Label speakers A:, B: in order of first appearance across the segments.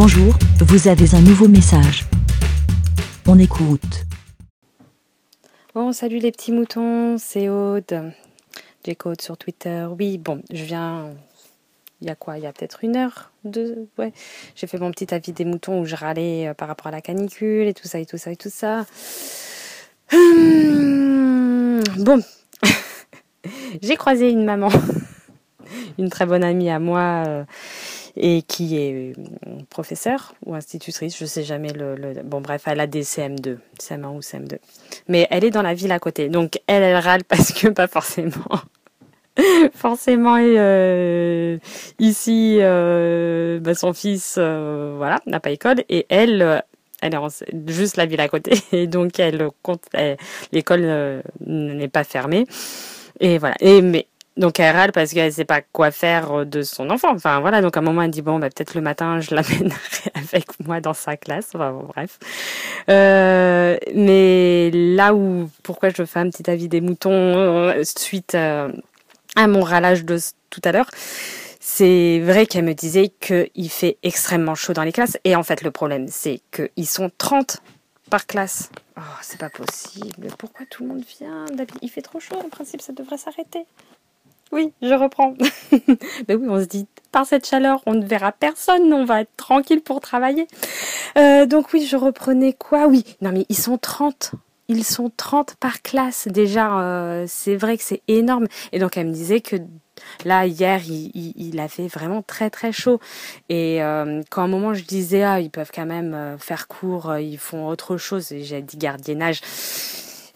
A: Bonjour, vous avez un nouveau message. On écoute.
B: Bon, salut les petits moutons, c'est Aude. J'écoute sur Twitter. Oui, bon, je viens. Il y a quoi Il y a peut-être une heure deux, Ouais. J'ai fait mon petit avis des moutons où je râlais euh, par rapport à la canicule et tout ça et tout ça et tout ça. Hum, bon. J'ai croisé une maman, une très bonne amie à moi. Euh, et qui est euh, professeure ou institutrice, je sais jamais le, Bon bref, elle a des CM2, CM1 ou CM2. Mais elle est dans la ville à côté. Donc elle, elle râle parce que pas forcément... forcément euh, ici euh, bah, son fils voilà n'a pas école et elle elle est juste la ville à côté et donc elle compte l'école n'est pas fermée et voilà et mais donc elle râle parce qu'elle sait pas quoi faire de son enfant. Enfin voilà, donc à un moment elle dit bon bah peut-être le matin je l'amènerai avec moi dans sa classe. Enfin bon, bref. Euh, mais là où pourquoi je fais un petit avis des moutons euh, suite euh, à mon râlage de tout à l'heure, c'est vrai qu'elle me disait qu'il fait extrêmement chaud dans les classes. Et en fait le problème c'est qu'ils sont 30 par classe. Oh, c'est pas possible. Pourquoi tout le monde vient? Il fait trop chaud. En principe, ça devrait s'arrêter. Oui, je reprends. Mais oui, on se dit, par cette chaleur, on ne verra personne, on va être tranquille pour travailler. Euh, donc oui, je reprenais quoi? Oui, non mais ils sont 30. Ils sont 30 par classe déjà. Euh, c'est vrai que c'est énorme. Et donc elle me disait que là hier il, il, vraiment très très chaud et euh, quand à un moment je disais ah ils peuvent quand même faire court ils font autre chose et j'ai dit gardiennage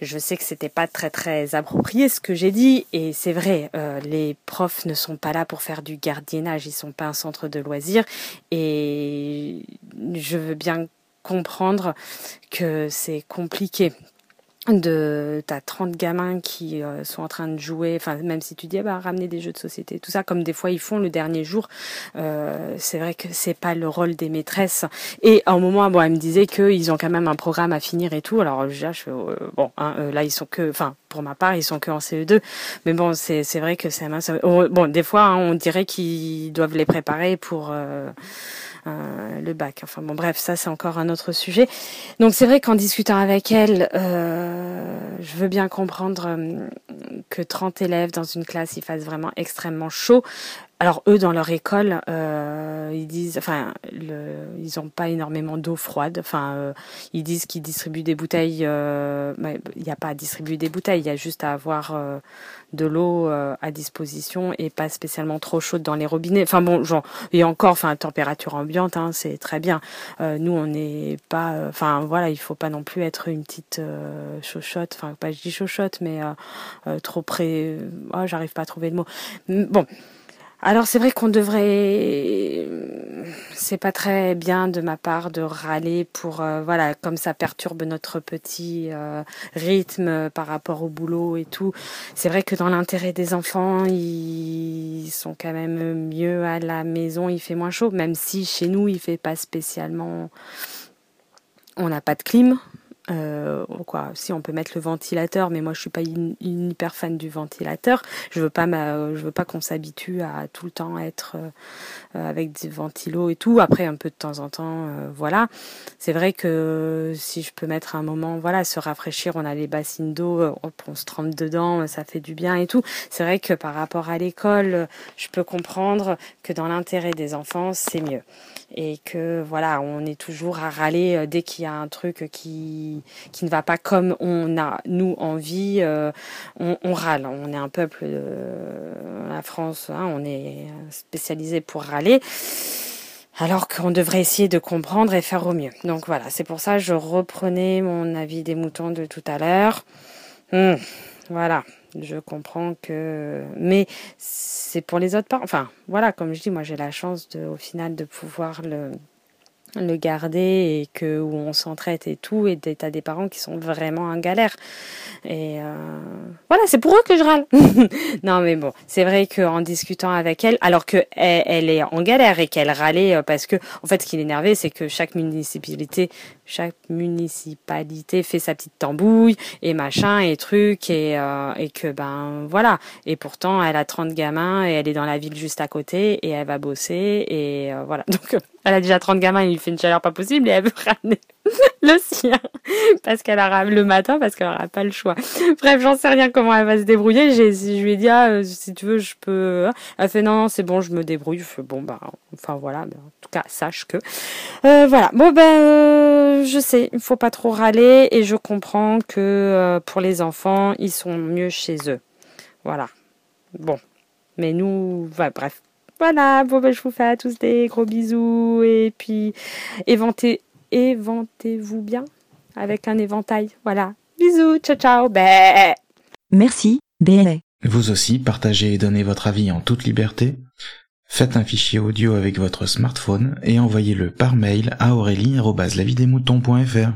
B: je sais que c'était pas très très approprié ce que j'ai dit et c'est vrai, euh, les profs ne sont pas là pour faire du gardiennage, ils sont pas un centre de loisirs. Et je veux bien comprendre que c'est compliqué de t'as 30 gamins qui euh, sont en train de jouer enfin même si tu dis ah bah ramener des jeux de société tout ça comme des fois ils font le dernier jour euh, c'est vrai que c'est pas le rôle des maîtresses. Et à un moment bon elle me disait qu'ils ont quand même un programme à finir et tout. Alors je euh, bon hein, là ils sont que enfin pour ma part ils sont que en CE2 mais bon c'est c'est vrai que c'est bon des fois hein, on dirait qu'ils doivent les préparer pour euh, le bac. Enfin bon, bref, ça c'est encore un autre sujet. Donc c'est vrai qu'en discutant avec elle, euh, je veux bien comprendre euh, que 30 élèves dans une classe, il fasse vraiment extrêmement chaud. Alors eux dans leur école, euh, ils disent, enfin, le, ils ont pas énormément d'eau froide. Enfin, euh, ils disent qu'ils distribuent des bouteilles. Euh, il n'y a pas à distribuer des bouteilles, il y a juste à avoir euh, de l'eau euh, à disposition et pas spécialement trop chaude dans les robinets. Enfin bon, genre et encore, enfin température ambiante, hein, c'est très bien. nous, on n'est pas, enfin voilà, il faut pas non plus être une petite chochotte. Enfin pas je dis chochotte, mais trop près. Oh, j'arrive pas à trouver le mot. Bon. Alors c'est vrai qu'on devrait, c'est pas très bien de ma part de râler pour, euh, voilà, comme ça perturbe notre petit euh, rythme par rapport au boulot et tout. C'est vrai que dans l'intérêt des enfants, ils sont quand même mieux à la maison, il fait moins chaud, même si chez nous il fait pas spécialement, on n'a pas de clim, euh, quoi, si on peut mettre le ventilateur, mais moi je suis pas une, hyper fan du ventilateur. Je veux pas je veux pas qu'on s'habitue à tout le temps être euh, avec des ventilos et tout. Après un peu de temps en temps, euh, voilà. C'est vrai que si je peux mettre un moment, voilà, se rafraîchir, on a les bassines d'eau, euh, on se trempe dedans, ça fait du bien et tout. C'est vrai que par rapport à l'école, je peux comprendre que dans l'intérêt des enfants, c'est mieux et que voilà, on est toujours à râler euh, dès qu'il y a un truc qui qui ne va pas comme on a nous envie, euh, on, râle. On est un peuple de la France, hein, on est spécialisé pour râler. Alors qu'on devrait essayer de comprendre et faire au mieux. Donc voilà, c'est pour ça que je reprenais mon avis des moutons de tout à l'heure. Hum, voilà, je comprends que, mais c'est pour les autres parents. Enfin, voilà, comme je dis, moi j'ai la chance de, au final de pouvoir le le garder et que où on s'entraide et tout et t'as des parents qui sont vraiment en galère. Et euh, voilà c'est pour eux que je râle. Non mais bon c'est vrai qu'en discutant avec elle alors que elle, est en galère et qu'elle râlait euh, parce que en fait ce qui l'énervait c'est que chaque municipalité chaque municipalité fait sa petite tambouille et machin et truc et, euh, et que ben voilà. Et pourtant elle a 30 gamins et elle est dans la ville juste à côté et elle va bosser et euh, voilà. Donc elle a déjà 30 gamins il lui fait une chaleur pas possible et elle veut ramener le sien. Parce qu'elle a le matin parce qu'elle aura pas le choix. Bref j'en sais rien comment elle va se débrouiller. J'ai je lui ai dit ah, euh, si tu veux je peux elle fait non, c'est bon je me débrouille. Je fais, bon bah enfin voilà. En tout cas sache que voilà. Bon ben je sais, il faut pas trop râler. Et je comprends que euh, pour les enfants, ils sont mieux chez eux. Voilà. Bon. Mais nous, bref. Voilà, bon, ben, je vous fais à tous des gros bisous. Et puis éventez, éventez-vous bien avec un éventail. Voilà. Bisous, ciao ciao. Bé.
A: Merci, bé.
C: Vous aussi, partagez et donnez votre avis en toute liberté. Faites un fichier audio avec votre smartphone et envoyez-le par mail à aurélie.lavidemouton.fr.